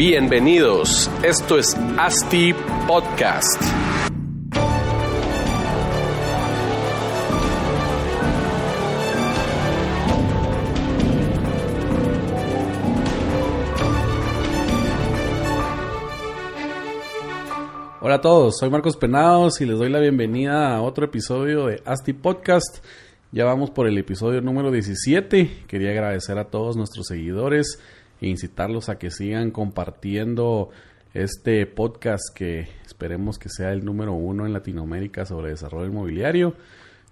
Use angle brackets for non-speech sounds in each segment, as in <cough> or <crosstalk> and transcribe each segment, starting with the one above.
Bienvenidos, esto es ASTI Podcast. Hola a todos, soy Marcos Penados y les doy la bienvenida a otro episodio de ASTI Podcast. Ya vamos por el episodio número 17. Quería agradecer a todos nuestros seguidores e incitarlos a que sigan compartiendo este podcast que esperemos que sea el número uno en Latinoamérica sobre desarrollo inmobiliario.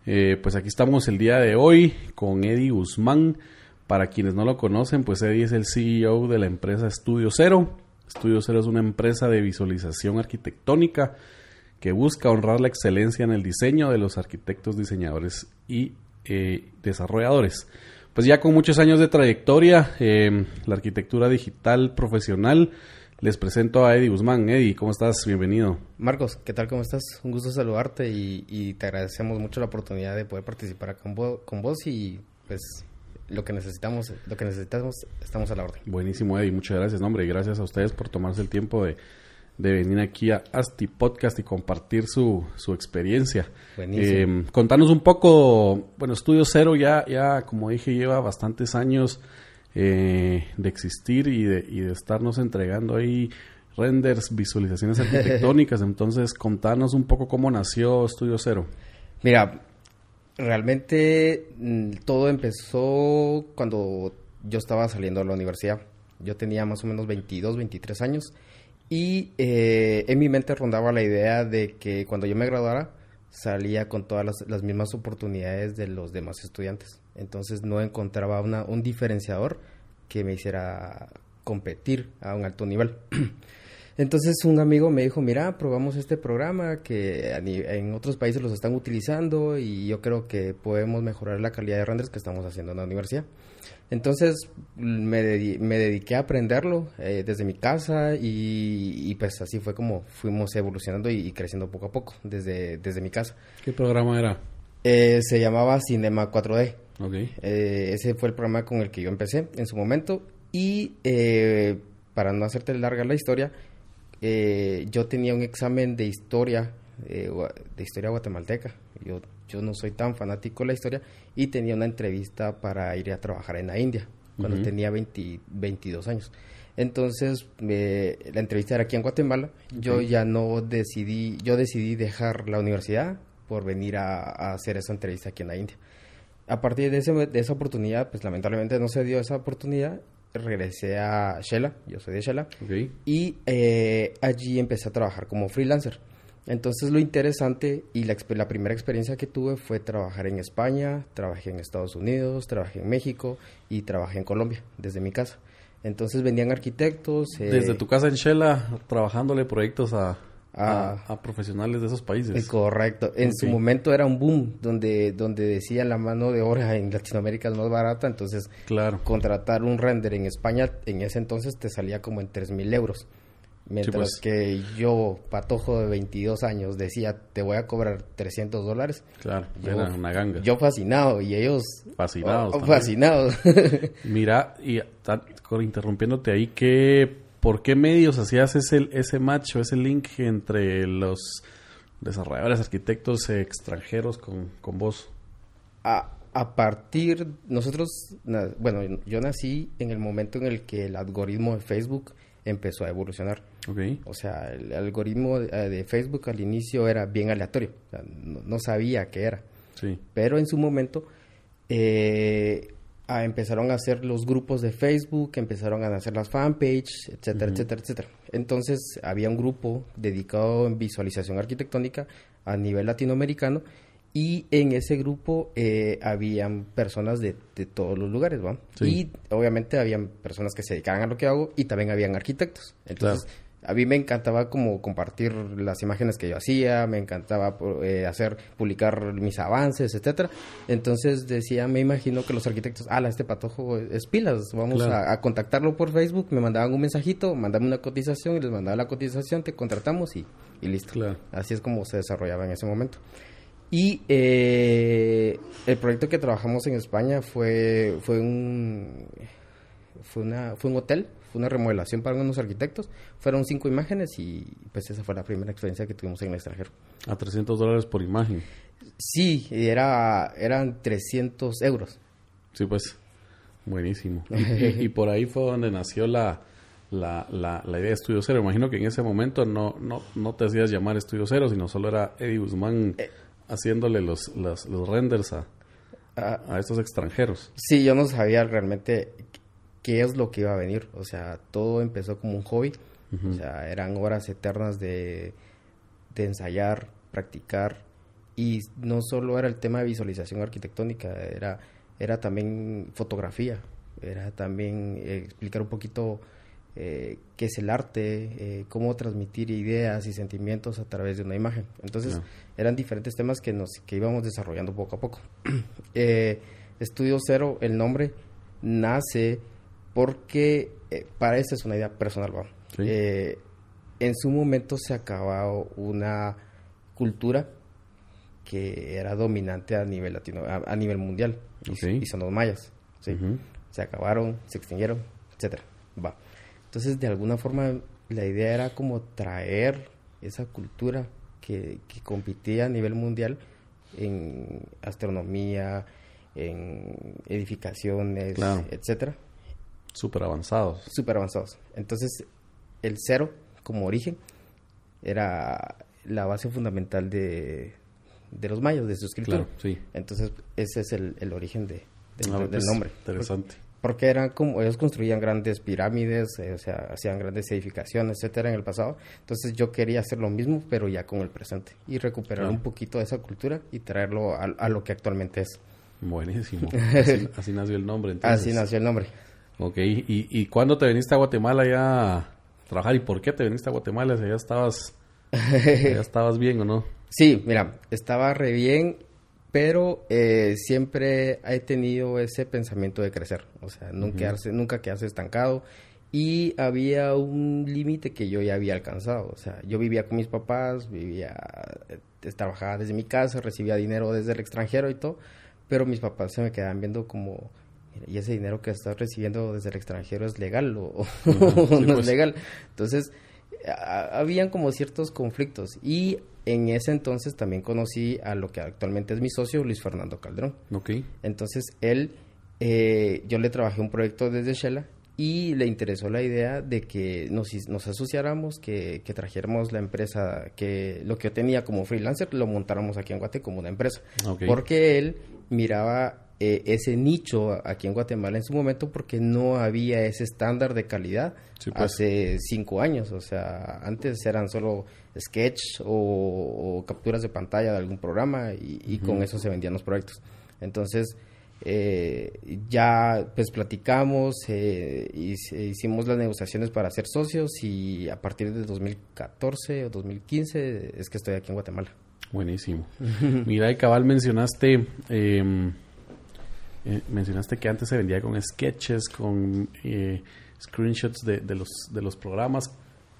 Eh, pues aquí estamos el día de hoy con Eddie Guzmán. Para quienes no lo conocen, pues Eddie es el CEO de la empresa Estudio Cero. Estudio Cero es una empresa de visualización arquitectónica que busca honrar la excelencia en el diseño de los arquitectos, diseñadores y eh, desarrolladores. Pues ya con muchos años de trayectoria, eh, la arquitectura digital profesional, les presento a Eddie Guzmán. Eddie, ¿cómo estás? Bienvenido. Marcos, ¿qué tal? ¿Cómo estás? Un gusto saludarte y, te agradecemos mucho la oportunidad de poder participar con, con vos y pues lo que necesitamos, lo que necesitamos, estamos a la orden. Buenísimo, Eddie, muchas gracias, hombre, y gracias a ustedes por tomarse el tiempo de, venir aquí a Asti Podcast y compartir su, su experiencia. Buenísimo. Eh, contanos un poco, bueno, Estudio Cero ya, ya, como dije, lleva bastantes años eh, de existir y de, y de estarnos entregando ahí renders, visualizaciones arquitectónicas. <laughs> Entonces, contanos un poco cómo nació Estudio Cero. Mira, Realmente mm, todo empezó cuando yo estaba saliendo de la universidad. Yo tenía más o menos 22, 23 años y eh, en mi mente rondaba la idea de que cuando yo me graduara salía con todas las, mismas oportunidades de los demás estudiantes. Entonces no encontraba una, un diferenciador que me hiciera competir a un alto nivel. <clears throat> Entonces un amigo me dijo, mira, probamos este programa que en otros países los están utilizando y yo creo que podemos mejorar la calidad de renders que estamos haciendo en la universidad. Entonces me, dediqué a aprenderlo eh, desde mi casa y, pues así fue como fuimos evolucionando y, creciendo poco a poco desde, desde mi casa. ¿Qué programa era? Eh, se llamaba Cinema 4D. Okay. Eh, ese fue el programa con el que yo empecé en su momento y para no hacerte larga la historia, eh, yo tenía un examen de historia, eh, de historia guatemalteca. Yo, yo no soy tan fanático de la historia y tenía una entrevista para ir a trabajar en la India cuando tenía 22 años. Entonces, la entrevista era aquí en Guatemala. Yo ya no decidí, yo decidí dejar la universidad por venir a, hacer esa entrevista aquí en la India. A partir de, ese, de esa oportunidad, pues lamentablemente no se dio esa oportunidad regresé a Shela, yo soy de Shela, y eh, allí empecé a trabajar como freelancer. Entonces lo interesante y la, la, primera experiencia que tuve fue trabajar en España, trabajé en Estados Unidos, trabajé en México y trabajé en Colombia desde mi casa. Entonces vendían arquitectos. Eh, desde tu casa en Shela, trabajándole proyectos a, a, profesionales de esos países. Correcto. En su momento era un boom donde, donde decía la mano de obra en Latinoamérica es más barata, entonces claro. contratar un render en España en ese entonces te salía como en tres mil euros. Mientras pues. que yo, patojo de 22 años, decía, te voy a cobrar 300 dólares. Claro, yo, era una ganga. Yo fascinado y ellos... Fascinados. Oh, fascinados. <laughs> Mira, y interrumpiéndote ahí, ¿qué ¿por qué medios hacías ese, ese match o ese link entre los desarrolladores, arquitectos extranjeros con, con vos? A, a partir, nosotros, bueno, yo nací en el momento en el que el algoritmo de Facebook empezó a evolucionar. Okay. O sea, el algoritmo de, Facebook al inicio era bien aleatorio, no, sabía qué era. Sí. Pero en su momento eh, empezaron a hacer los grupos de Facebook, empezaron a hacer las fanpages, etcétera, etcétera, etcétera. Entonces había un grupo dedicado en visualización arquitectónica a nivel latinoamericano y en ese grupo eh, habían personas de, todos los lugares, ¿va? Y obviamente habían personas que se dedicaban a lo que hago y también habían arquitectos. Entonces a mí me encantaba como compartir las imágenes que yo hacía, me encantaba eh, hacer, publicar mis avances, etcétera. Entonces decía, me imagino que los arquitectos, ah, este patojo es pilas, vamos a, contactarlo por Facebook, me mandaban un mensajito, mandame una cotización y les mandaba la cotización, te contratamos y, listo. Así es como se desarrollaba en ese momento. Y eh, el proyecto que trabajamos en España fue, fue un fue, una, fue un hotel, fue una remodelación para unos arquitectos. Fueron cinco imágenes y pues esa fue la primera experiencia que tuvimos en el extranjero. ¿A 300 dólares por imagen? Sí, era, eran 300 euros. Sí, pues, buenísimo. <laughs> Y, por ahí fue donde nació la, la, la, idea de Estudio Cero. Imagino que en ese momento no, no, no te hacías llamar Estudio Cero, sino solo era Eddie Guzmán eh. Haciéndole los, los, los renders a, a estos extranjeros. Sí, yo no sabía realmente qué es lo que iba a venir. O sea, todo empezó como un hobby. O sea, eran horas eternas de, de ensayar, practicar. Y no solo era el tema de visualización arquitectónica, era, era también fotografía, era también eh, explicar un poquito eh, qué es el arte, eh, cómo transmitir ideas y sentimientos a través de una imagen. Entonces, eran diferentes temas que, nos, que íbamos desarrollando poco a poco. <clears throat> Estudio Cero, el nombre, nace porque, para esta es una idea personal, en su momento se acabó una cultura que era dominante a nivel latino, a, nivel mundial, y, son los mayas, se acabaron, se extinguieron, etcétera. Va. Entonces, de alguna forma, la idea era como traer esa cultura que, que competía a nivel mundial en astronomía, en edificaciones, etcétera. Súper avanzados. Súper avanzados. Entonces, el cero como origen era la base fundamental de, de los mayas, de su escritura. sí. Entonces, ese es el, el origen de, ah, del, pues, nombre. Interesante. Porque eran como, ellos construían grandes pirámides, eh, o sea, hacían grandes edificaciones, etcétera, en el pasado. Entonces, yo quería hacer lo mismo, pero ya con el presente. Y recuperar un poquito de esa cultura y traerlo a, a lo que actualmente es. Buenísimo. <laughs> Así, nació el nombre. Entonces. Así nació el nombre. Ok, ¿Y, ¿y cuándo te viniste a Guatemala ya a trabajar? ¿Y por qué te viniste a Guatemala? Si ya estabas, ya <laughs> estabas bien o no. Sí, mira, estaba re bien, pero eh, siempre he tenido ese pensamiento de crecer, o sea, nunca, quedarse, nunca quedarse estancado. Y había un límite que yo ya había alcanzado, o sea, yo vivía con mis papás, vivía, eh, trabajaba desde mi casa, recibía dinero desde el extranjero y todo, pero mis papás se me quedaban viendo como, y ese dinero que estás recibiendo desde el extranjero es legal o, <laughs> no es pues. legal. Entonces, habían como ciertos conflictos y en ese entonces también conocí a lo que actualmente es mi socio, Luis Fernando Calderón. Ok. Entonces él, eh, yo le trabajé un proyecto desde Shela y le interesó la idea de que nos, nos asociáramos, que, que, trajéramos la empresa, que lo que yo tenía como freelancer lo montáramos aquí en Guate como una empresa. Porque él miraba eh, ese nicho aquí en Guatemala en su momento porque no había ese estándar de calidad pues. hace cinco años. O sea, antes eran solo sketch o, capturas de pantalla de algún programa y, con eso se vendían los proyectos. Entonces, eh, ya pues platicamos, eh, hicimos las negociaciones para ser socios y a partir del 2014 o 2015 es que estoy aquí en Guatemala. Buenísimo. Mira, y cabal mencionaste... Eh, eh, mencionaste que antes se vendía con sketches, con eh, screenshots de, de, los, de los programas.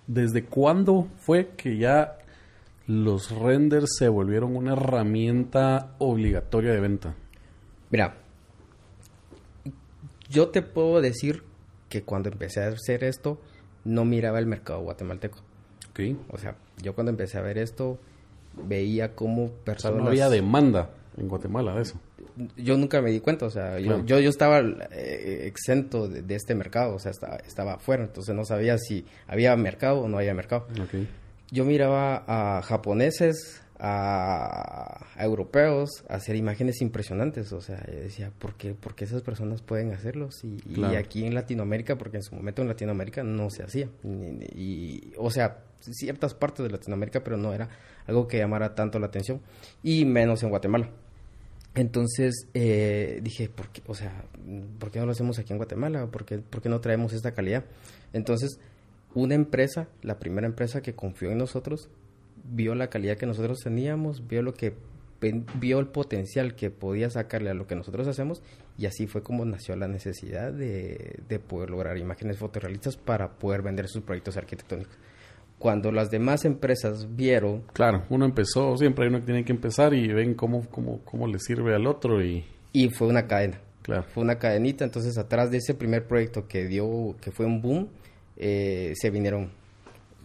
¿Desde cuándo fue que ya los renders se volvieron una herramienta obligatoria de venta? Mira, yo te puedo decir que cuando empecé a hacer esto, no miraba el mercado guatemalteco. Okay. O sea, yo cuando empecé a ver esto, veía cómo personas... no había demanda en Guatemala de eso yo nunca me di cuenta, o sea, yo, yo, estaba eh, exento de, este mercado, o sea, estaba, estaba afuera, entonces no sabía si había mercado o no había mercado. Yo miraba a japoneses, a, europeos hacer imágenes impresionantes, o sea, yo decía, ¿por qué, ¿por qué esas personas pueden hacerlos? Y, y, aquí en Latinoamérica, porque en su momento en Latinoamérica no se hacía, y, o sea, ciertas partes de Latinoamérica, pero no era algo que llamara tanto la atención, y menos en Guatemala. Entonces eh, dije, ¿por qué, o sea, ¿por qué no lo hacemos aquí en Guatemala? ¿Por qué, ¿Por qué no traemos esta calidad? Entonces, una empresa, la primera empresa que confió en nosotros, vio la calidad que nosotros teníamos, vio lo que vio el potencial que podía sacarle a lo que nosotros hacemos y así fue como nació la necesidad de, de poder lograr imágenes fotorrealistas para poder vender sus proyectos arquitectónicos cuando las demás empresas vieron... Claro, uno empezó, siempre hay uno que tiene que empezar y ven cómo, cómo, cómo le sirve al otro y... Y fue una cadena. Claro. Fue una cadenita, entonces atrás de ese primer proyecto que dio, que fue un boom, eh, se vinieron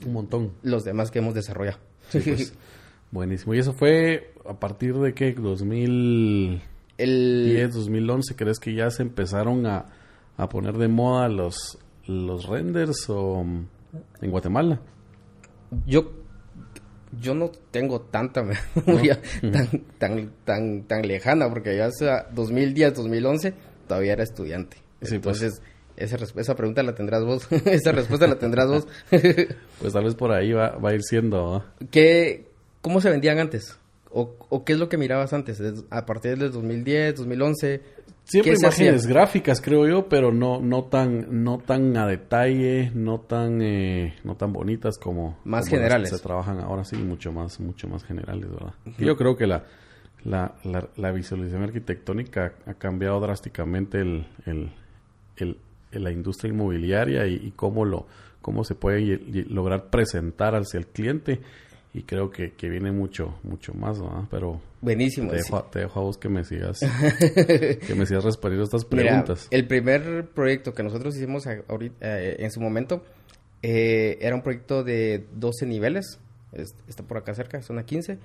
un montón. Los demás que hemos desarrollado. Pues, <laughs> buenísimo. ¿Y eso fue a partir de qué? 2010, el... 2011. ¿Crees que ya se empezaron a, a poner de moda los, los renders o en Guatemala? Yo yo no tengo tanta <laughs> memoria tan, tan, tan, tan lejana, porque ya sea 2010, 2011, todavía era estudiante. Pues. Entonces, esa, esa pregunta la tendrás vos. <laughs> esa respuesta la tendrás vos. <laughs> pues tal vez por ahí va, va a ir siendo. ¿Qué, ¿Cómo se vendían antes? ¿O, ¿O, qué es lo que mirabas antes? A partir del 2010, 2011. Siempre imágenes gráficas, creo yo, pero no no tan no tan a detalle, no tan eh, no tan bonitas como más generales. se trabajan ahora sí, mucho más mucho más generales, ¿verdad? Yo creo que la, la, la, visualización arquitectónica ha cambiado drásticamente el, el, el la industria inmobiliaria y, cómo lo cómo se puede lograr presentar hacia el cliente y creo que, que viene mucho mucho más ¿no? pero buenísimo te dejo, te dejo, a vos que me sigas <laughs> que me sigas respondiendo estas preguntas el primer proyecto que nosotros hicimos ahorita, eh, en su momento eh, era un proyecto de 12 niveles está por acá cerca zona 15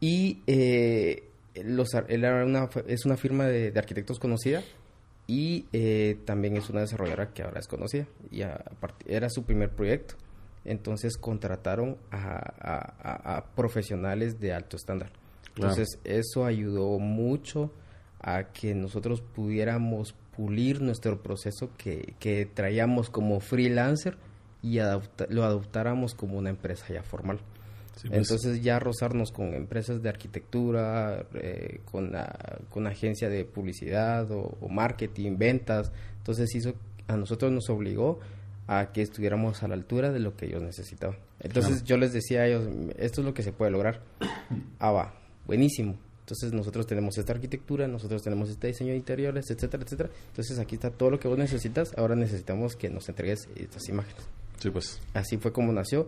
y eh, los, era una, es una firma de, de arquitectos conocida y eh, también es una desarrolladora que ahora es conocida y era su primer proyecto. Entonces contrataron a, profesionales de alto estándar. Entonces eso ayudó mucho a que nosotros pudiéramos pulir nuestro proceso que, que traíamos como freelancer y lo adoptáramos como una empresa ya formal. Pues. Entonces ya rozarnos con empresas de arquitectura, eh, con, con agencia de publicidad o, marketing, ventas, entonces hizo, a nosotros nos obligó a que estuviéramos a la altura de lo que ellos necesitaban. Entonces yo les decía a ellos, esto es lo que se puede lograr. Ah, va, buenísimo. Entonces nosotros tenemos esta arquitectura, nosotros tenemos este diseño de interiores, etcétera, etcétera. Entonces aquí está todo lo que vos necesitas, ahora necesitamos que nos entregues estas imágenes. Sí, pues. Así fue como nació.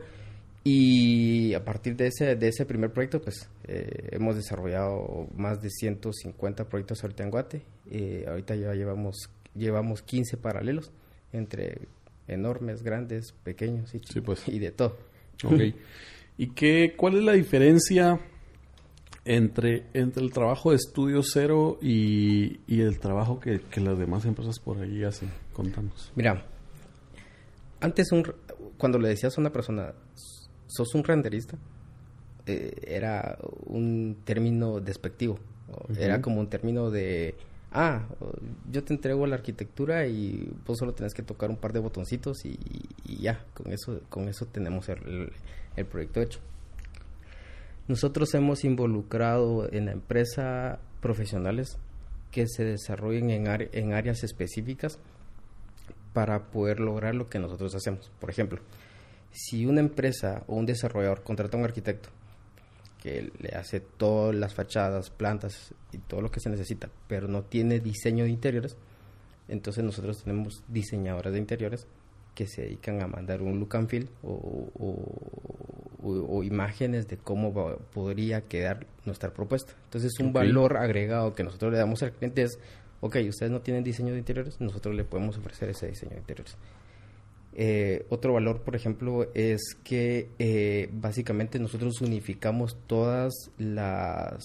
Y a partir de ese, de ese primer proyecto, pues eh, hemos desarrollado más de 150 proyectos ahorita en Guate. Eh, ahorita ya llevamos, llevamos 15 paralelos entre enormes, grandes, pequeños y, pues. y de todo. <laughs> ¿Y qué, cuál es la diferencia entre, entre el trabajo de estudio cero y, y el trabajo que, que, las demás empresas por ahí hacen? Contanos. Mira, antes un, cuando le decías a una persona, sos un renderista, eh, era un término despectivo. Era como un término de, ah, yo te entrego la arquitectura y vos solo tenés que tocar un par de botoncitos y, ya, con eso, con eso tenemos el, proyecto hecho. Nosotros hemos involucrado en la empresa profesionales que se desarrollen en, áreas específicas para poder lograr lo que nosotros hacemos. Por ejemplo, si una empresa o un desarrollador contrata a un arquitecto que le hace todas las fachadas, plantas y todo lo que se necesita, pero no tiene diseño de interiores, entonces nosotros tenemos diseñadores de interiores que se dedican a mandar un look and feel o, imágenes de cómo podría quedar nuestra propuesta. Entonces un valor agregado que nosotros le damos al cliente es, ok, ustedes no tienen diseño de interiores, nosotros le podemos ofrecer ese diseño de interiores. Eh, otro valor, por ejemplo, es que eh, básicamente nosotros unificamos todas las,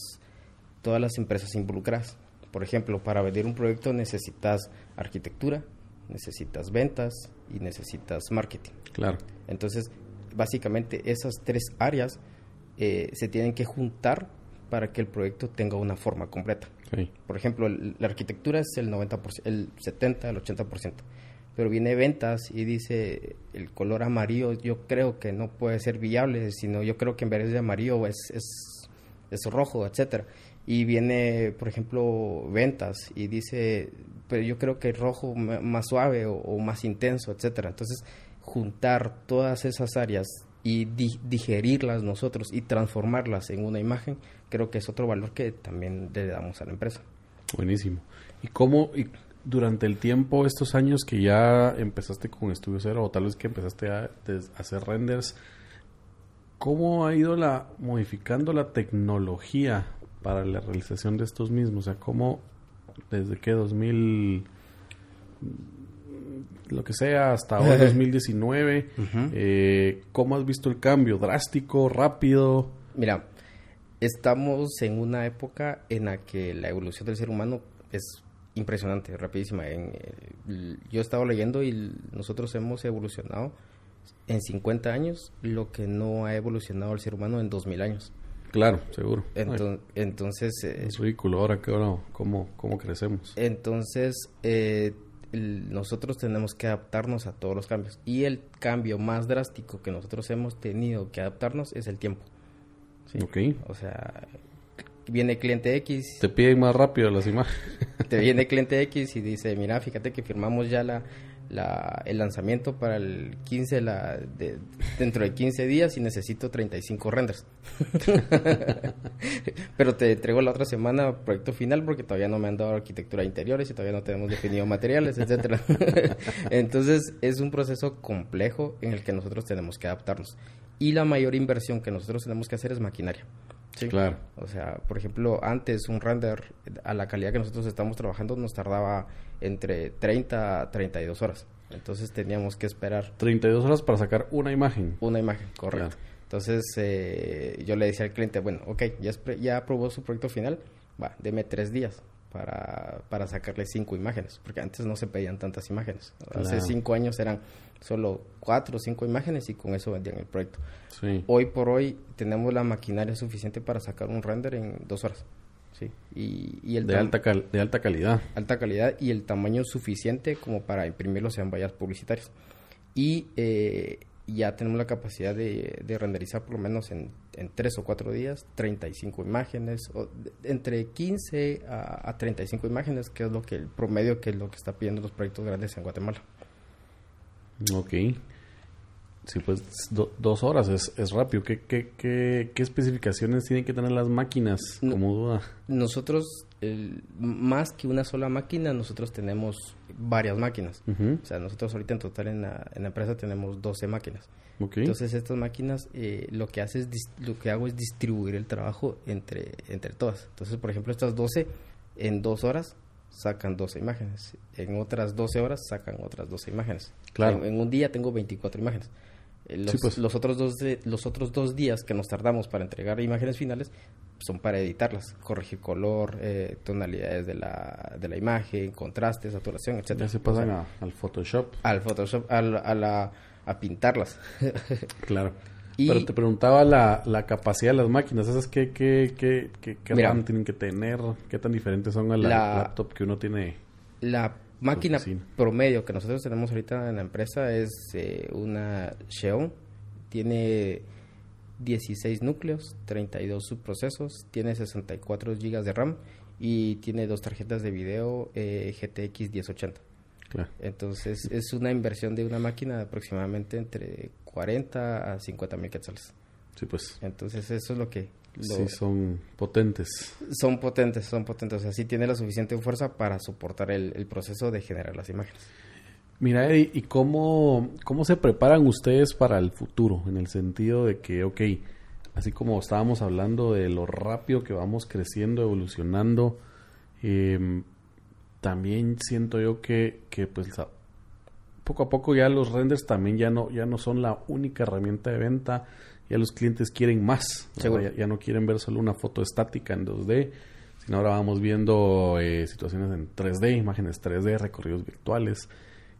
todas las empresas involucradas. Por ejemplo, para vender un proyecto necesitas arquitectura, necesitas ventas y necesitas marketing. Claro. Entonces, básicamente esas tres áreas eh, se tienen que juntar para que el proyecto tenga una forma completa. Por ejemplo, la arquitectura es el 90%, el 70, el 80% pero viene ventas y dice el color amarillo yo creo que no puede ser viable, sino yo creo que en vez de amarillo es, es, es rojo, etcétera. Y viene, por ejemplo, ventas y dice, pero yo creo que rojo más suave o, más intenso, etcétera. Entonces, juntar todas esas áreas y digerirlas nosotros y transformarlas en una imagen, creo que es otro valor que también le damos a la empresa. Buenísimo. ¿Y cómo, durante el tiempo, estos años que ya empezaste con Estudio Cero o tal vez que empezaste a, hacer renders, ¿cómo ha ido la modificando la tecnología para la realización de estos mismos? O sea, ¿cómo desde qué 2000 lo que sea, hasta ahora <laughs> 2019. eh, ¿Cómo has visto el cambio? ¿Drástico? ¿Rápido? Mira, estamos en una época en la que la evolución del ser humano es impresionante, rapidísima. En, eh, yo he estado leyendo y nosotros hemos evolucionado en 50 años lo que no ha evolucionado el ser humano en 2000 años. Claro, seguro. entonces... Eh, es ridículo ahora que ahora cómo, cómo crecemos. Entonces, eh, nosotros tenemos que adaptarnos a todos los cambios. Y el cambio más drástico que nosotros hemos tenido que adaptarnos es el tiempo. ¿sí? Ok. O sea, viene cliente X. Te piden más rápido las imágenes. Te viene cliente X y dice, mira, fíjate que firmamos ya la, el lanzamiento para el 15 la, de, dentro de 15 días y necesito 35 renders. <laughs> Pero te entrego la otra semana proyecto final porque todavía no me han dado arquitectura de interiores y todavía no tenemos definido materiales, etcétera. <laughs> Entonces, es un proceso complejo en el que nosotros tenemos que adaptarnos. Y la mayor inversión que nosotros tenemos que hacer es maquinaria. Sí. Claro. O sea, por ejemplo, antes un render a la calidad que nosotros estamos trabajando nos tardaba entre 30 a 32 horas. Entonces teníamos que esperar. 32 horas para sacar una imagen. Una imagen, correcto. Entonces eh, yo le decía al cliente, bueno, ok, ya, ya aprobó su proyecto final, va, deme tres días para, para sacarle cinco imágenes, porque antes no se pedían tantas imágenes. Hace cinco años eran solo cuatro o cinco imágenes y con eso vendían el proyecto. Hoy por hoy tenemos la maquinaria suficiente para sacar un render en dos horas. Sí. Y, el de, alta de alta calidad. Alta calidad y el tamaño suficiente como para imprimirlos en vallas publicitarias. Y eh, ya tenemos la capacidad de, renderizar por lo menos en, en, tres o cuatro días 35 imágenes, o entre 15 a, a, 35 imágenes, que es lo que el promedio que es lo que está pidiendo los proyectos grandes en Guatemala. Ok. Sí, pues dos horas es, es rápido. ¿Qué, qué, qué, qué especificaciones tienen que tener las máquinas como duda? Nosotros, más que una sola máquina, nosotros tenemos varias máquinas. O sea, nosotros ahorita en total en la, en la empresa tenemos 12 máquinas. Entonces estas máquinas eh, lo que hace es lo que hago es distribuir el trabajo entre, entre todas. Entonces, por ejemplo, estas 12 en dos horas sacan 12 imágenes. En otras 12 horas sacan otras 12 imágenes. Claro. En, un día tengo 24 imágenes. Eh, los, pues. los, otros dos los otros dos días que nos tardamos para entregar imágenes finales son para editarlas, corregir color, eh, tonalidades de la, de la imagen, contraste, saturación, etcétera. Ya se pasan al Photoshop. Al Photoshop, a, la, a pintarlas. <laughs> claro. Pero te preguntaba la, la capacidad de las máquinas, esas qué, qué, qué, qué, tienen que tener, qué tan diferentes son a la, laptop que uno tiene. La máquina promedio que nosotros tenemos ahorita en la empresa es eh, una Xeon, tiene 16 núcleos, 32 subprocesos, tiene 64 GB de RAM y tiene dos tarjetas de video eh, GTX 1080. Entonces es una inversión de una máquina de aproximadamente entre 40 a 50 mil quetzales. Sí, pues. Entonces eso es lo que... sí, son potentes. Son potentes, son potentes. O sea, sí tiene la suficiente fuerza para soportar el, proceso de generar las imágenes. Mira, Eddie, ¿y cómo, cómo se preparan ustedes para el futuro? En el sentido de que, ok, así como estábamos hablando de lo rápido que vamos creciendo, evolucionando, eh, también siento yo que, que pues poco a poco ya los renders también ya no, ya no son la única herramienta de venta, ya los clientes quieren más, ya, ya, no quieren ver solo una foto estática en 2D, sino ahora vamos viendo eh, situaciones en 3D, imágenes 3D, recorridos virtuales.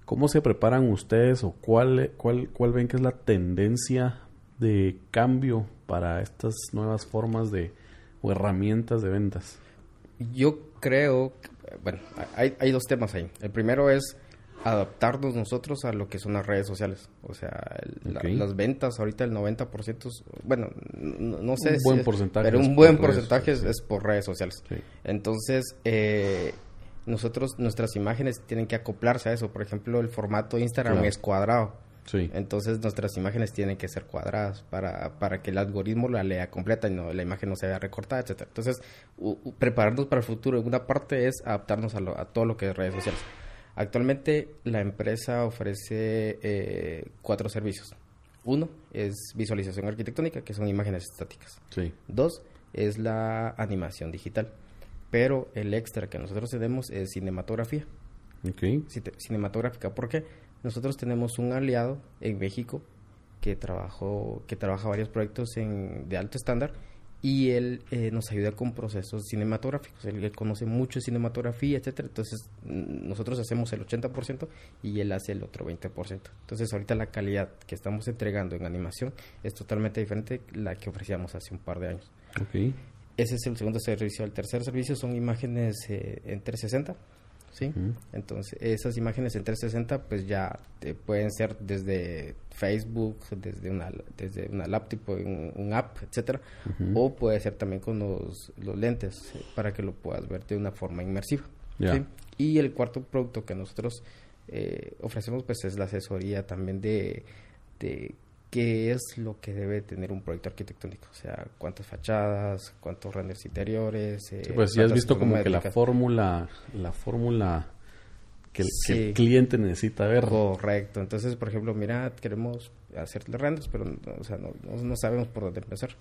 ¿Cómo se preparan ustedes o cuál, cuál, cuál ven que es la tendencia de cambio para estas nuevas formas de o herramientas de ventas? Yo creo, bueno, hay, hay dos temas ahí. El primero es adaptarnos nosotros a lo que son las redes sociales. O sea, las ventas ahorita el 90%, bueno, no, sé. Un buen porcentaje. Pero un buen porcentaje es, por redes sociales. Entonces, eh, nosotros, nuestras imágenes tienen que acoplarse a eso. Por ejemplo, el formato Instagram es cuadrado. Sí. Entonces nuestras imágenes tienen que ser cuadradas para, para que el algoritmo la lea completa y no la imagen no se vea recortada, etcétera. Entonces, prepararnos para el futuro una parte es adaptarnos a, a todo lo que es redes sociales. Actualmente la empresa ofrece eh, cuatro servicios. Uno es visualización arquitectónica, que son imágenes estáticas. Sí. Dos es la animación digital. Pero el extra que nosotros tenemos es cinematografía. Okay. Cinematográfica, ¿por qué? Nosotros tenemos un aliado en México que trabajó, que trabaja varios proyectos en, de alto estándar y él eh, nos ayuda con procesos cinematográficos. Él, conoce mucho cinematografía, etcétera. Entonces, nosotros hacemos el 80% y él hace el otro 20%. Entonces, ahorita la calidad que estamos entregando en animación es totalmente diferente a la que ofrecíamos hace un par de años. Okay. Ese es el segundo servicio. El tercer servicio son imágenes eh, en 360 ¿sí? Entonces, esas imágenes en 360 pues ya pueden ser desde Facebook, desde una, desde una laptop, un, un app, etcétera, o puede ser también con los, los lentes eh, para que lo puedas ver de una forma inmersiva. Y el cuarto producto que nosotros eh, ofrecemos pues es la asesoría también de, de qué es lo que debe tener un proyecto arquitectónico, o sea, cuántas fachadas, cuántos renders interiores. Eh, pues ya has visto como que la fórmula, la fórmula que el, cliente necesita ver. Correcto, entonces, por ejemplo, mira, queremos hacerle renders, pero o sea, no, no, sabemos por dónde empezar.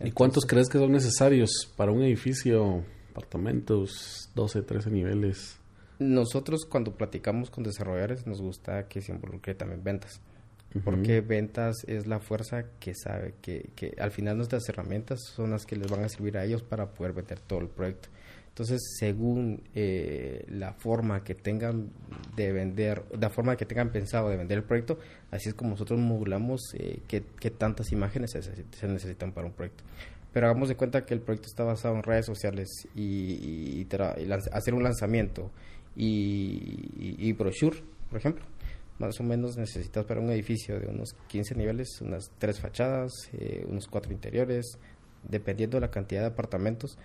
¿Y cuántos crees que son necesarios para un edificio, apartamentos, 12, 13 niveles? Nosotros cuando platicamos con desarrolladores nos gusta que se involucre también ventas porque ventas es la fuerza que sabe que, que al final nuestras herramientas son las que les van a servir a ellos para poder vender todo el proyecto. Entonces, según eh, la forma que tengan de vender, la forma que tengan pensado de vender el proyecto, así es como nosotros modulamos eh, qué, tantas imágenes se, necesitan para un proyecto. Pero hagamos de cuenta que el proyecto está basado en redes sociales y, hacer un lanzamiento y brochure, por ejemplo más o menos necesitas para un edificio de unos 15 niveles, unas tres fachadas, eh, unos cuatro interiores, dependiendo de la cantidad de apartamentos,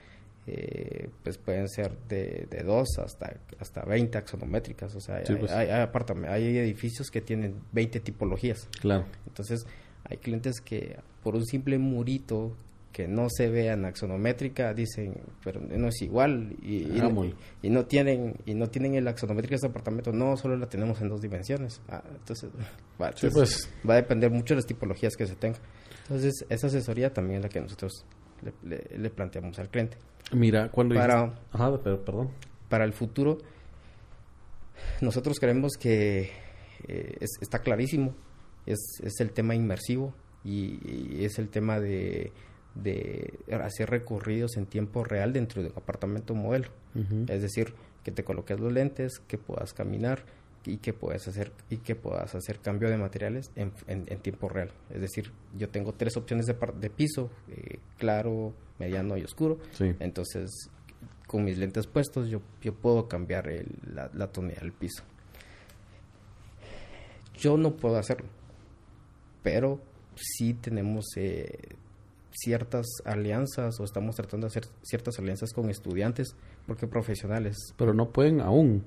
eh, pues pueden ser de, de dos hasta, hasta 20 axonométricas. O sea, hay, pues. hay, hay, edificios que tienen 20 tipologías. Claro. Entonces, hay clientes que por un simple murito que no se vean axonométrica dicen pero no es igual y, y, ah, no tienen y no tienen el axonométrica de este apartamento no solo la tenemos en dos dimensiones. Ah, entonces, <laughs> va, pues. va a depender mucho de las tipologías que se tengan entonces esa asesoría también es la que nosotros le, planteamos al cliente. Mira cuando para Ajá, pero, perdón. para el futuro nosotros creemos que eh, está clarísimo es, es el tema inmersivo y es el tema de de hacer recorridos en tiempo real dentro de un apartamento modelo. Es decir, que te coloques los lentes, que puedas caminar y que puedas hacer y que puedas hacer cambio de materiales en, en, tiempo real. Es decir, yo tengo tres opciones de, de piso, eh, claro, mediano y oscuro. Entonces, con mis lentes puestos, yo, yo puedo cambiar la, la tonalidad del piso. Yo no puedo hacerlo, pero sí tenemos eh, ciertas alianzas o estamos tratando de hacer ciertas alianzas con estudiantes porque profesionales. Pero no pueden aún.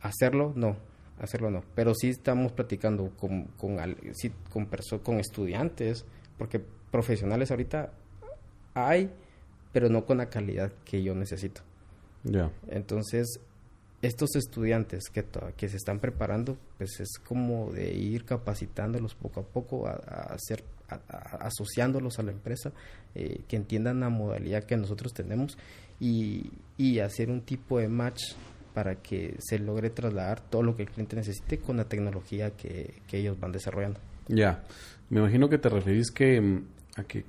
Hacerlo, no. Hacerlo no. Pero sí estamos platicando con, con, sí, con, con estudiantes porque profesionales ahorita hay, pero no con la calidad que yo necesito. Ya. Entonces, estos estudiantes que, que se están preparando, pues es como de ir capacitándolos poco a poco a, hacer, asociándolos a la empresa, eh, que entiendan la modalidad que nosotros tenemos y, y hacer un tipo de match para que se logre trasladar todo lo que el cliente necesite con la tecnología que, que ellos van desarrollando. Ya, me imagino que te referís que mm, a que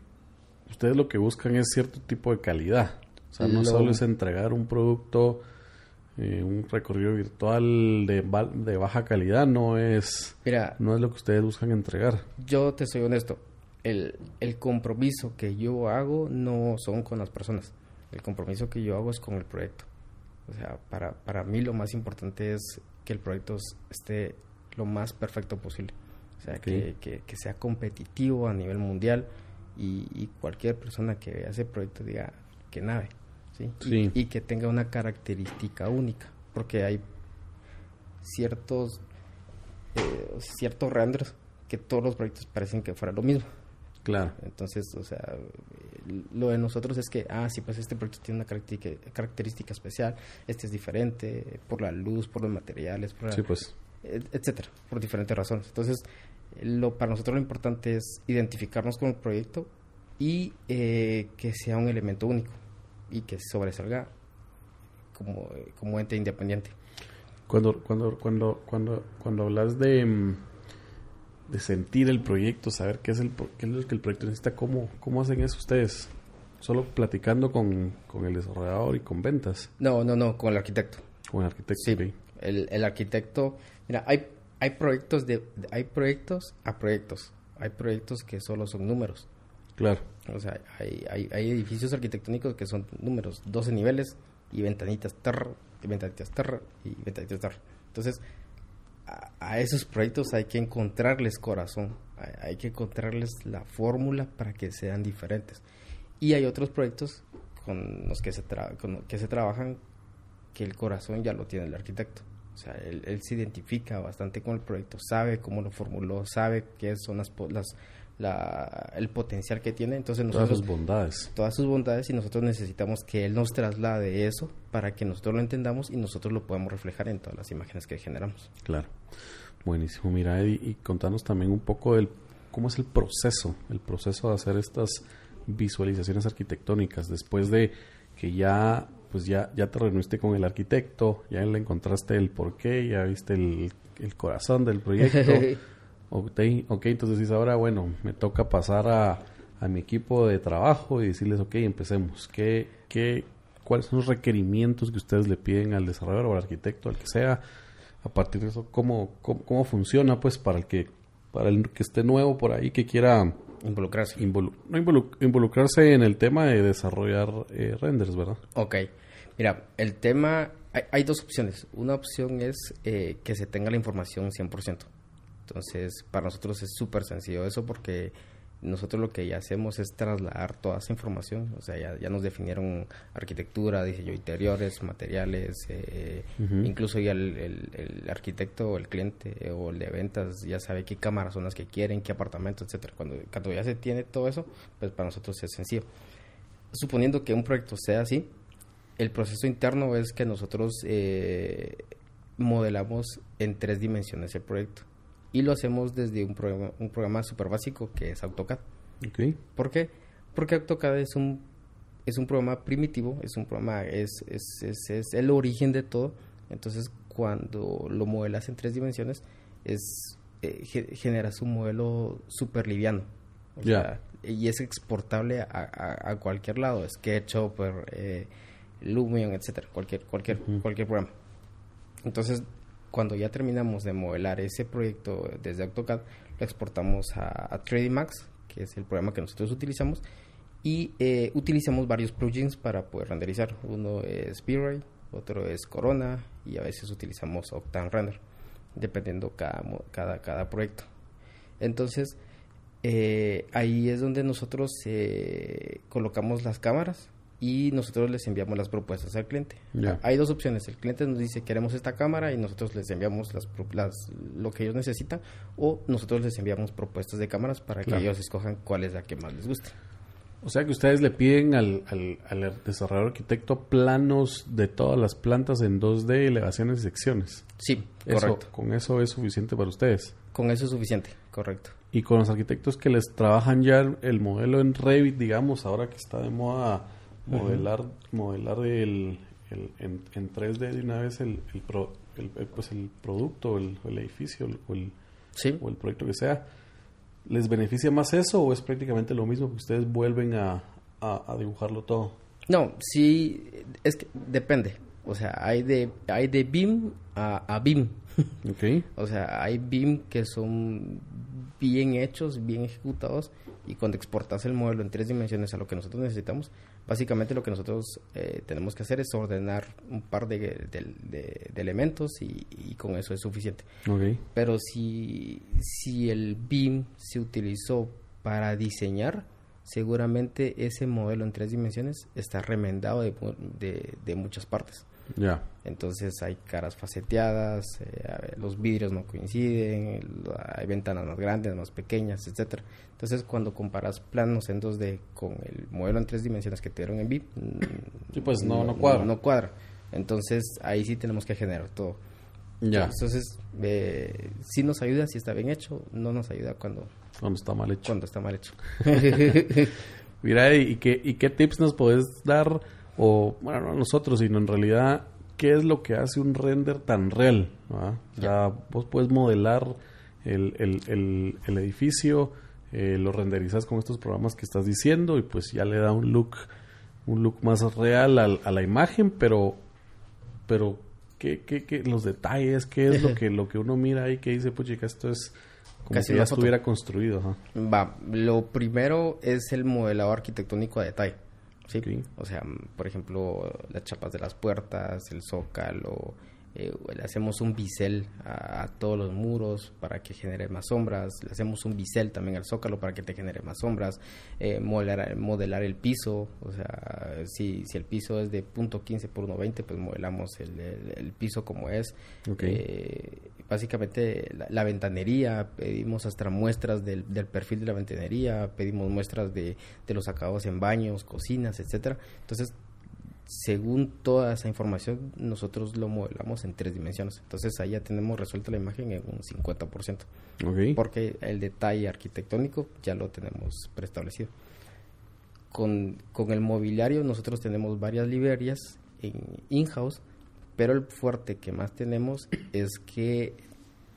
ustedes lo que buscan es cierto tipo de calidad. O sea, no solo es entregar un producto eh, un recorrido virtual de, de baja calidad no es, no es lo que ustedes buscan entregar. Yo te soy honesto, el, el compromiso que yo hago no son con las personas, el compromiso que yo hago es con el proyecto. O sea, para, para mí lo más importante es que el proyecto esté lo más perfecto posible. O sea, que, que, sea competitivo a nivel mundial y, y, cualquier persona que vea ese proyecto diga que nave. Y, que tenga una característica única, porque hay ciertos eh, ciertos renders que todos los proyectos parecen que fuera lo mismo. Claro. Entonces, o sea, lo de nosotros es que, ah, sí, pues este proyecto tiene una característica, característica especial, este es diferente por la luz, por los materiales, por sí, pues. etcétera, por diferentes razones. Entonces, lo para nosotros lo importante es identificarnos con el proyecto y eh, que sea un elemento único y que sobresalga como, como ente independiente. Cuando, cuando, cuando, cuando, cuando hablas de, mm, de sentir el proyecto, saber qué es, el, qué es lo que el proyecto necesita, ¿cómo, cómo hacen eso ustedes? ¿Solo platicando con, con el desarrollador y con ventas? No, no, no, con el arquitecto. Con el arquitecto, sí. El, el arquitecto, mira, hay, hay proyectos de, hay proyectos a proyectos. Hay proyectos que solo son números. Claro. O sea, hay, hay, hay edificios arquitectónicos que son números, 12 niveles y ventanitas tar, y ventanitas tar, y ventanitas tar. Entonces, a, esos proyectos hay que encontrarles corazón, hay, que encontrarles la fórmula para que sean diferentes. Y hay otros proyectos con los que se, con que se trabajan que el corazón ya lo tiene el arquitecto. O sea, él, él, se identifica bastante con el proyecto, sabe cómo lo formuló, sabe qué son las, las, la, el potencial que tiene. Entonces nosotros, todas sus bondades. Todas sus bondades y nosotros necesitamos que él nos traslade eso para que nosotros lo entendamos y nosotros lo podamos reflejar en todas las imágenes que generamos. Claro. Buenísimo. Mira, Eddie, y contanos también un poco del cómo es el proceso, el proceso de hacer estas visualizaciones arquitectónicas después de que ya pues ya, ya te reuniste con el arquitecto, ya le encontraste el porqué, ya viste el, el corazón del proyecto. <laughs> Okay, ok, entonces dices ahora, bueno, me toca pasar a, a, mi equipo de trabajo y decirles, ok, empecemos. ¿Qué, qué, ¿Cuáles son los requerimientos que ustedes le piden al desarrollador o al arquitecto, al que sea? A partir de eso, ¿cómo, cómo, funciona pues para el que para el que esté nuevo por ahí, que quiera involucrarse. no involucrarse en el tema de desarrollar eh, renders, ¿verdad? Ok. Mira, el tema, hay, hay dos opciones. Una opción es eh, que se tenga la información 100%. Entonces, para nosotros es súper sencillo eso porque nosotros lo que ya hacemos es trasladar toda esa información. O sea, ya, ya nos definieron arquitectura, diseño interiores, materiales, eh, incluso ya el, el, arquitecto o el cliente o el de ventas ya sabe qué cámaras son las que quieren, qué apartamentos, etcétera. Cuando, cuando ya se tiene todo eso, pues para nosotros es sencillo. Suponiendo que un proyecto sea así, el proceso interno es que nosotros eh, modelamos en tres dimensiones el proyecto y lo hacemos desde un programa, un programa súper básico que es AutoCAD. Okay. ¿Por qué? Porque AutoCAD es un, es un programa primitivo, es un programa, es, es, es, el origen de todo. Entonces, cuando lo modelas en tres dimensiones, es eh, generas un modelo súper liviano. y es exportable a, a, cualquier lado, SketchUp, eh, Lumion, etcétera, cualquier, cualquier, cualquier programa. Entonces, cuando ya terminamos de modelar ese proyecto desde AutoCAD, lo exportamos a, 3D Max, que es el programa que nosotros utilizamos, y eh, utilizamos varios plugins para poder renderizar. Uno es V-Ray, otro es Corona, y a veces utilizamos Octane Render, dependiendo cada, cada, cada proyecto. Entonces, eh, ahí es donde nosotros eh, colocamos las cámaras y nosotros les enviamos las propuestas al cliente. Hay dos opciones. El cliente nos dice queremos esta cámara y nosotros les enviamos las, lo que ellos necesitan o nosotros les enviamos propuestas de cámaras para que ellos escojan cuál es la que más les guste. O sea que ustedes le piden al, al, desarrollador arquitecto planos de todas las plantas en 2D, elevaciones y secciones. Sí, correcto. ¿Con eso es suficiente para ustedes? Con eso es suficiente, correcto. Y con los arquitectos que les trabajan ya el modelo en Revit, digamos, ahora que está de moda modelar, modelar el, en, en, 3D de una vez el, el, pues el producto, el, el edificio o el, o el proyecto que sea. ¿Les beneficia más eso o es prácticamente lo mismo que ustedes vuelven a, a, dibujarlo todo? No, sí, es que depende. O sea, hay de, hay de BIM a, a BIM. <laughs> Okay. o sea, hay BIM que son bien hechos, bien ejecutados y cuando exportas el modelo en tres dimensiones a lo que nosotros necesitamos, básicamente lo que nosotros eh, tenemos que hacer es ordenar un par de, elementos y, con eso es suficiente. Pero si, si el BIM se utilizó para diseñar, seguramente ese modelo en tres dimensiones está remendado de muchas partes. Entonces hay caras faceteadas, eh, los vidrios no coinciden, hay ventanas más grandes, más pequeñas, etcétera. Entonces cuando comparas planos en 2D con el modelo en tres dimensiones que te dieron en VIP, <clears throat> sí, pues no, no, cuadra. No, cuadra. Entonces ahí sí tenemos que generar todo. Ya. Entonces, eh, sí nos ayuda si está bien hecho, no nos ayuda cuando... Cuando está mal hecho. Cuando está mal hecho. <laughs> Mira, ¿y qué, ¿y qué tips nos podés dar? O bueno, no nosotros, sino en realidad, qué es lo que hace un render tan real. sea, vos puedes modelar el, el, el, edificio, eh, lo renderizas con estos programas que estás diciendo y pues ya le da un look un look más real a, la imagen, pero pero ¿qué, qué, qué, los detalles, qué es lo <laughs> que lo que uno mira ahí que dice, pues chica, esto es como si ya estuviera construido. Va, lo primero es el modelado arquitectónico a detalle. ¿Sí? O sea, por ejemplo, las chapas de las puertas, el zócalo, eh, le hacemos un bisel a, todos los muros para que genere más sombras, le hacemos un bisel también al zócalo para que te genere más sombras, eh, modelar, modelar el piso, o sea, si, si el piso es de punto .15 por 1.20, pues modelamos el, el, piso como es. Eh, básicamente la, ventanería, pedimos hasta muestras del, del, perfil de la ventanería, pedimos muestras de, de los acabados en baños, cocinas, etcétera. Entonces según toda esa información, nosotros lo modelamos en tres dimensiones. Entonces ahí ya tenemos resuelta la imagen en un 50%. Okay. Porque el detalle arquitectónico ya lo tenemos preestablecido. Con, con el mobiliario nosotros tenemos varias librerías en in-house, pero el fuerte que más tenemos es que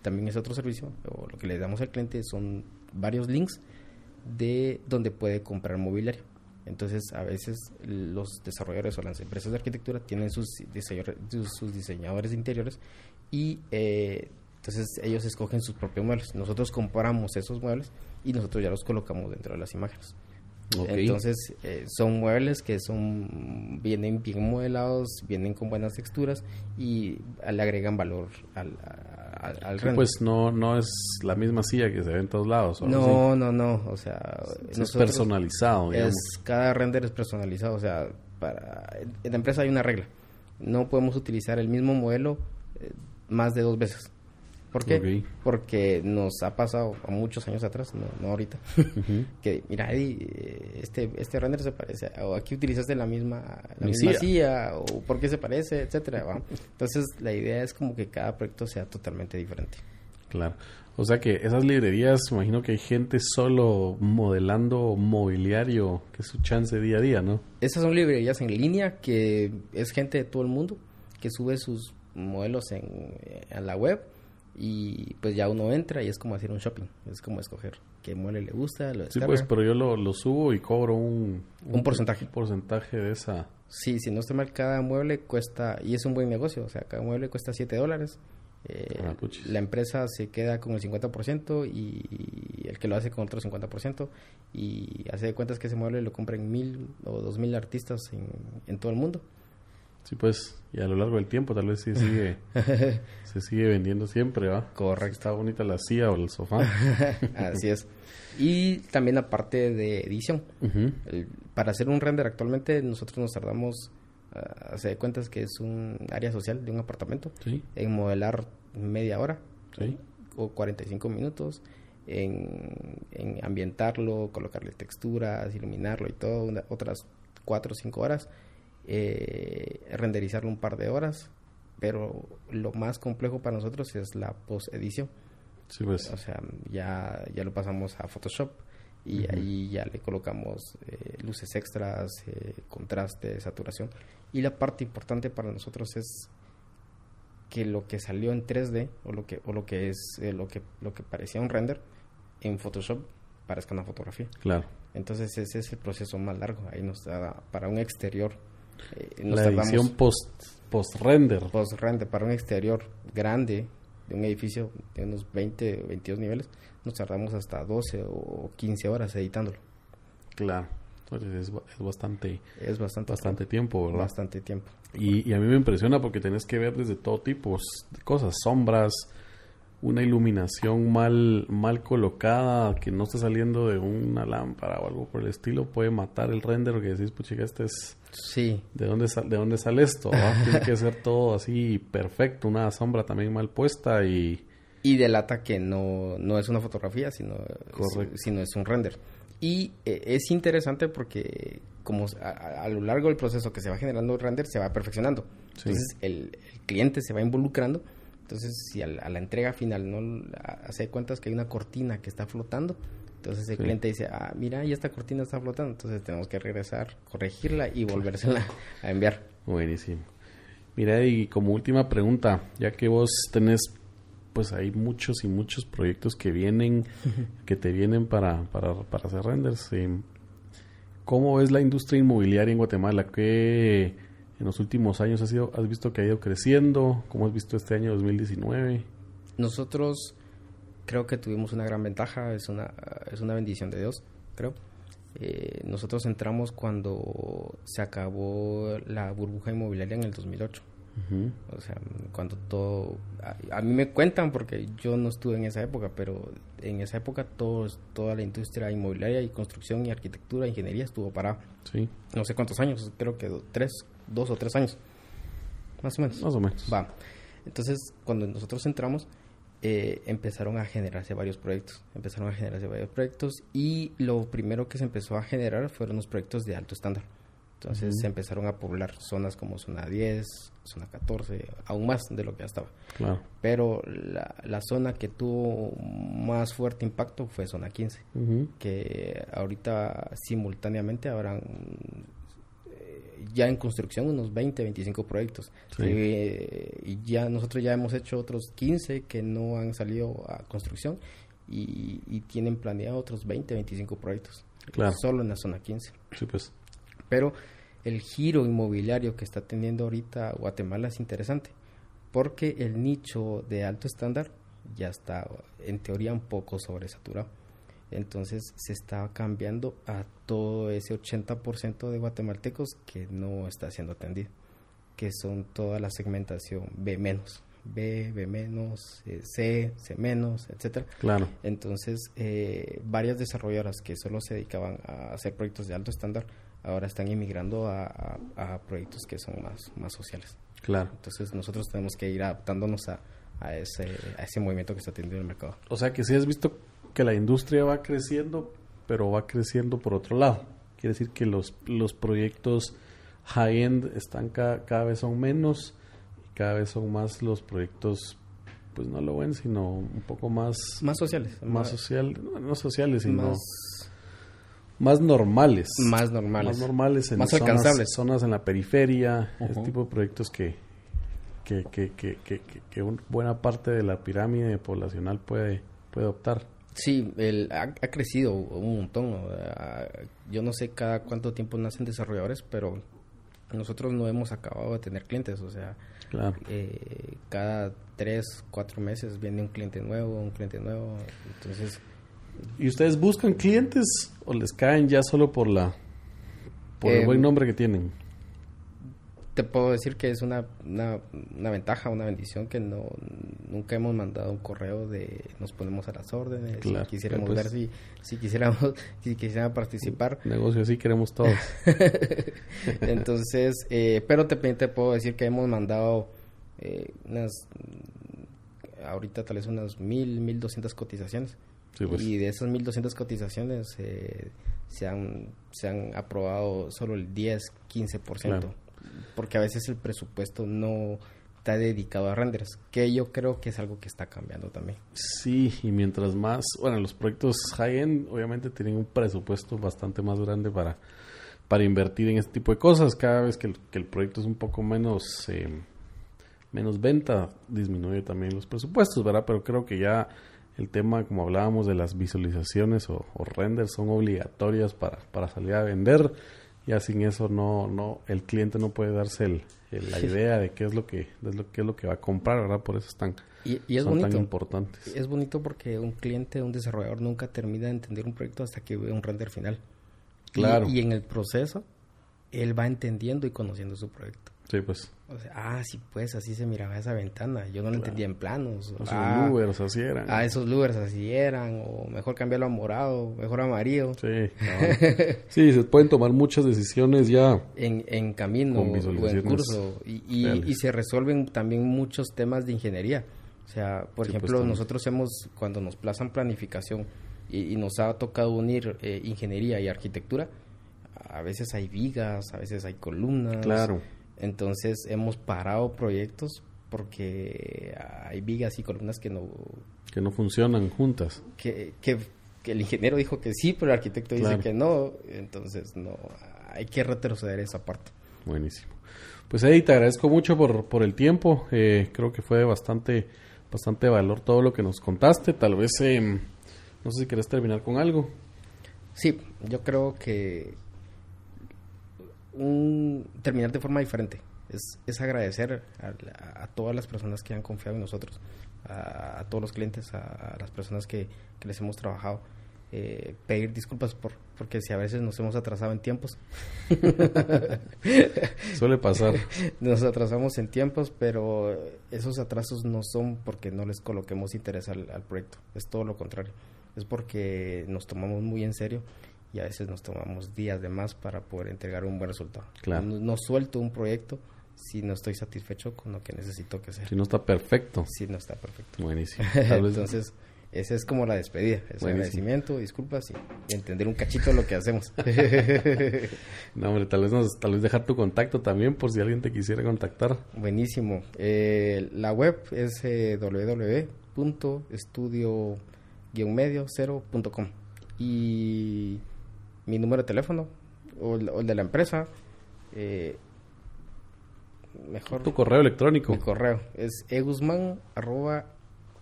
también es otro servicio, o lo que le damos al cliente son varios links de donde puede comprar mobiliario. Entonces, a veces los desarrolladores o las empresas de arquitectura tienen sus, sus diseñadores interiores y eh, entonces ellos escogen sus propios muebles. Nosotros compramos esos muebles y nosotros ya los colocamos dentro de las imágenes. Entonces, eh, son muebles que son vienen bien modelados, vienen con buenas texturas y le agregan valor al, pues no, no es la misma silla que se ve en todos lados. No, no, no, o sea... Es personalizado. Es, cada render es personalizado, o sea, para, en la empresa hay una regla. No podemos utilizar el mismo modelo eh, más de dos veces. ¿Por qué? Porque nos ha pasado a muchos años atrás, no, ahorita, <laughs> que mira, Eddie, este, este render se parece, o aquí utilizaste la misma, la misma silla, o por qué se parece, etcétera. Entonces, la idea es como que cada proyecto sea totalmente diferente. Claro. O sea que esas librerías, imagino que hay gente solo modelando mobiliario, que es su chance día a día, ¿no? Esas son librerías en línea, que es gente de todo el mundo, que sube sus modelos en, en la web y pues ya uno entra y es como hacer un shopping, es como escoger qué mueble le gusta, lo Sí, pues, pero yo lo, subo y cobro un, un, porcentaje. porcentaje de esa. Sí, si no está mal, cada mueble cuesta, y es un buen negocio, o sea, cada mueble cuesta 7 dólares. Eh, ah, la empresa se queda con el 50% y el que lo hace con otro 50% y hace de cuentas que ese mueble lo compran mil o dos mil artistas en, en todo el mundo. Sí, pues, y a lo largo del tiempo tal vez sí sigue, <laughs> se sigue vendiendo siempre, ¿va? Correcto. Está bonita la silla o el sofá. <laughs> Así es. Y también aparte de edición. para hacer un render actualmente nosotros nos tardamos, uh, se cuentas que es un área social de un apartamento, en modelar media hora o 45 minutos. En, en ambientarlo, colocarle texturas, iluminarlo y todo, otras 4 o 5 horas eh, renderizarlo un par de horas, pero lo más complejo para nosotros es la post-edición. Pues. O sea, ya, ya lo pasamos a Photoshop y ahí ya le colocamos eh, luces extras, eh, contraste, saturación. Y la parte importante para nosotros es que lo que salió en 3D o lo que o lo que es eh, lo que lo que parecía un render en Photoshop parezca una fotografía. Claro. Entonces ese es el proceso más largo. Ahí nos da para un exterior eh, la edición post, post render. Post render para un exterior grande de un edificio de unos 20 o 22 niveles, nos tardamos hasta 12 o 15 horas editándolo. Claro. Es, bastante es bastante bastante tiempo, ¿verdad? Bastante tiempo. Y, y, a mí me impresiona porque tenés que ver desde todo tipo de cosas, sombras, una iluminación mal, mal colocada, que no está saliendo de una lámpara o algo por el estilo, puede matar el render porque decís, puchica, este es... Sí. ¿De dónde, ¿De dónde sale esto? <laughs> Tiene que ser todo así perfecto, una sombra también mal puesta y... Y delata que no, no es una fotografía, sino, sino es un render. Y eh, es interesante porque como a, lo largo del proceso que se va generando el render, se va perfeccionando. Entonces el, el cliente se va involucrando entonces, si a la, entrega final no hace cuentas que hay una cortina que está flotando, entonces el cliente dice, ah, mira, ya esta cortina está flotando, entonces tenemos que regresar, corregirla y volvérsela a enviar. Buenísimo. Mira, y como última pregunta, ya que vos tenés, pues hay muchos y muchos proyectos que vienen, <laughs> que te vienen para, para, para hacer renders. Eh, ¿Cómo ves la industria inmobiliaria en Guatemala? ¿Qué en los últimos años has, sido, has visto que ha ido creciendo? ¿Cómo has visto este año 2019? Nosotros creo que tuvimos una gran ventaja, es una, es una bendición de Dios, creo. Eh, nosotros entramos cuando se acabó la burbuja inmobiliaria en el 2008. O sea, cuando todo... A, mí me cuentan porque yo no estuve en esa época, pero en esa época todo, toda la industria inmobiliaria y construcción y arquitectura, ingeniería estuvo parada. Sí. No sé cuántos años, creo que tres, dos o tres años. Más o menos. Más o menos. Va. Entonces, cuando nosotros entramos, eh, empezaron a generarse varios proyectos. Empezaron a generarse varios proyectos y lo primero que se empezó a generar fueron los proyectos de alto estándar. Entonces se empezaron a poblar zonas como zona 10, zona 14, aún más de lo que ya estaba. Claro. Pero la, la, zona que tuvo más fuerte impacto fue zona 15, que ahorita simultáneamente habrán ya en construcción unos 20, 25 proyectos. Eh, y ya nosotros ya hemos hecho otros 15 que no han salido a construcción y, tienen planeado otros 20, 25 proyectos. Claro. Solo en la zona 15. Sí, pues. Pero el giro inmobiliario que está teniendo ahorita Guatemala es interesante porque el nicho de alto estándar ya está en teoría un poco sobresaturado. Entonces se está cambiando a todo ese 80% de guatemaltecos que no está siendo atendido, que son toda la segmentación B menos. B, B menos, C, C menos, etcétera. Claro. Entonces, eh, varias desarrolladoras que solo se dedicaban a hacer proyectos de alto estándar, ahora están emigrando a, proyectos que son más, más sociales. Claro. Entonces, nosotros tenemos que ir adaptándonos a, a, ese, a ese movimiento que está teniendo el mercado. O sea, que si has visto que la industria va creciendo, pero va creciendo por otro lado. Quiere decir que los, los proyectos high-end están cada, cada vez son menos y cada vez son más los proyectos pues no lo ven, sino un poco más... Más sociales. Más, social, no, sociales, sino... Más, normales. Más normales. Más normales en más zonas, alcanzables. zonas en la periferia, este tipo de proyectos que, que, que, que, que, que buena parte de la pirámide poblacional puede, puede optar. Sí, el, ha, crecido un montón. Yo no sé cada cuánto tiempo nacen desarrolladores, pero nosotros no hemos acabado de tener clientes. O sea, eh, cada tres, cuatro meses viene un cliente nuevo, un cliente nuevo. Entonces. ¿Y ustedes buscan clientes o les caen ya solo por la por el buen em, nombre que tienen? Te puedo decir que es una, una, una, ventaja, una bendición que no nunca hemos mandado un correo de nos ponemos a las órdenes, si quisiéramos pues ver si, si quisiéramos <laughs> si quisieran participar. Negocio así queremos todos. <laughs> Entonces, eh, pero te, te puedo decir que hemos mandado eh, unas ahorita tal vez unas mil, mil doscientas cotizaciones. Pues. Y de esas mil doscientas cotizaciones eh, se, han, se han aprobado solo el 10, 15% ciento porque a veces el presupuesto no está dedicado a renders, que yo creo que es algo que está cambiando también. Sí, y mientras más, bueno, los proyectos high-end obviamente tienen un presupuesto bastante más grande para, para invertir en este tipo de cosas. Cada vez que el, proyecto es un poco menos, eh, menos venta, disminuye también los presupuestos, ¿verdad? Pero creo que ya el tema, como hablábamos de las visualizaciones o, o renders, son obligatorias para, para salir a vender ya sin eso no no el cliente no puede darse el, la idea de qué es lo que es lo, qué es lo que va a comprar verdad por eso están y, es son bonito, tan importantes. Es bonito porque un cliente un desarrollador nunca termina de entender un proyecto hasta que ve un render final. Claro. y en el proceso él va entendiendo y conociendo su proyecto Sí, pues. O sea, ah, sí, pues así se miraba esa ventana. Yo no lo entendía en planos. Esos ah, louvers así eran. Ah, esos louvers así eran. O mejor cambiarlo a morado, mejor a amarillo. Sí. <laughs> sí, se pueden tomar muchas decisiones ya. En, en camino o en curso. Y, y, se resuelven también muchos temas de ingeniería. O sea, por pues, ejemplo, nosotros hemos, cuando nos plazan planificación y, nos ha tocado unir eh, ingeniería y arquitectura, a veces hay vigas, a veces hay columnas. Claro entonces hemos parado proyectos porque hay vigas y columnas que no... Que no funcionan juntas. Que, que, el ingeniero dijo que sí, pero el arquitecto dice que no. Entonces no, hay que retroceder esa parte. Buenísimo. Pues Eddie, te agradezco mucho por, por el tiempo. Eh, creo que fue bastante, bastante valor todo lo que nos contaste. Tal vez, eh, no sé si querés terminar con algo. Sí, yo creo que un, terminar de forma diferente es, es agradecer a, todas las personas que han confiado en nosotros, a, todos los clientes, a, las personas que, que les hemos trabajado eh, pedir disculpas por porque si a veces nos hemos atrasado en tiempos. <laughs> Suele pasar. Nos atrasamos en tiempos, pero esos atrasos no son porque no les coloquemos interés al, proyecto, es todo lo contrario. Es porque nos tomamos muy en serio y a veces nos tomamos días de más para poder entregar un buen resultado. Claro. No, suelto un proyecto si no estoy satisfecho con lo que necesito que sea. Si no está perfecto. Si no está perfecto. Buenísimo. <laughs> Entonces, esa es como la despedida, es agradecimiento, disculpas y, entender un cachito lo que hacemos. <laughs> no, hombre, tal vez, nos, tal vez dejar tu contacto también por si alguien te quisiera contactar. Buenísimo. Eh, la web es eh, www.estudio-medio0.com y mi número de teléfono o el, de la empresa. Eh, mejor. Tu correo electrónico. Mi correo es egusman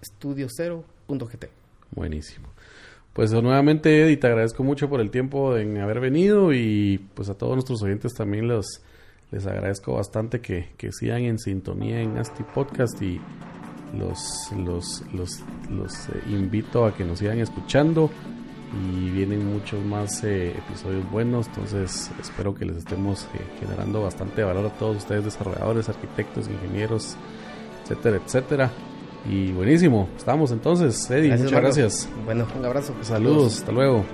estudio0.gt. Buenísimo. Pues nuevamente, Eddie, te agradezco mucho por el tiempo en haber venido y pues a todos nuestros oyentes también los, les agradezco bastante que, que sigan en sintonía en Asti Podcast y los, los, los, los eh, invito a que nos sigan escuchando y vienen muchos más eh, episodios buenos, entonces espero que les estemos eh, generando bastante valor a todos ustedes desarrolladores, arquitectos, ingenieros, etcétera, etcétera. Y buenísimo, estamos entonces, Eddie, muchas gracias. Bueno, un abrazo. Saludos, hasta luego.